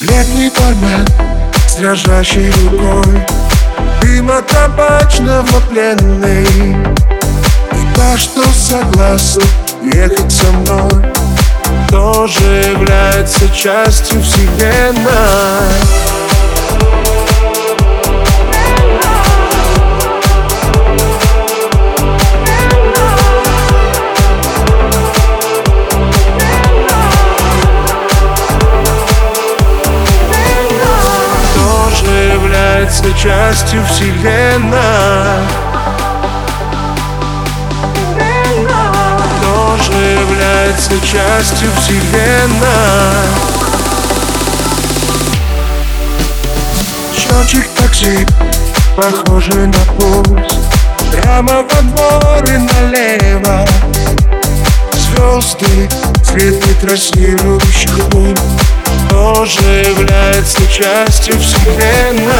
Летний бармен с дрожащей рукой Дыма табачного пленный И та, что согласна ехать со мной Тоже является частью вселенной частью вселенной. Тоже является частью вселенной. Счетчик такси, похожий на пульс Прямо во двор и налево. Звезды, цветы трассирующих лун Тоже является частью вселенной.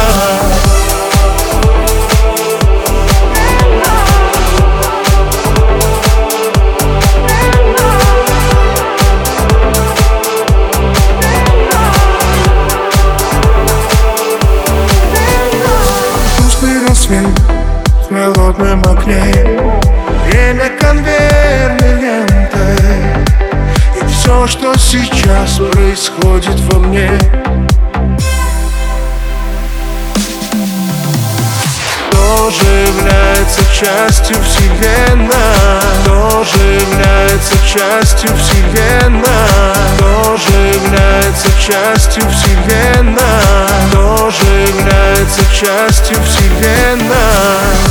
Рассвет в холодном окне Время конвейерной лентой Что сейчас происходит во мне. Тоже является частью вселенной? Тоже является частью вселенной? Тоже является частью вселенной? Тоже является частью вселенной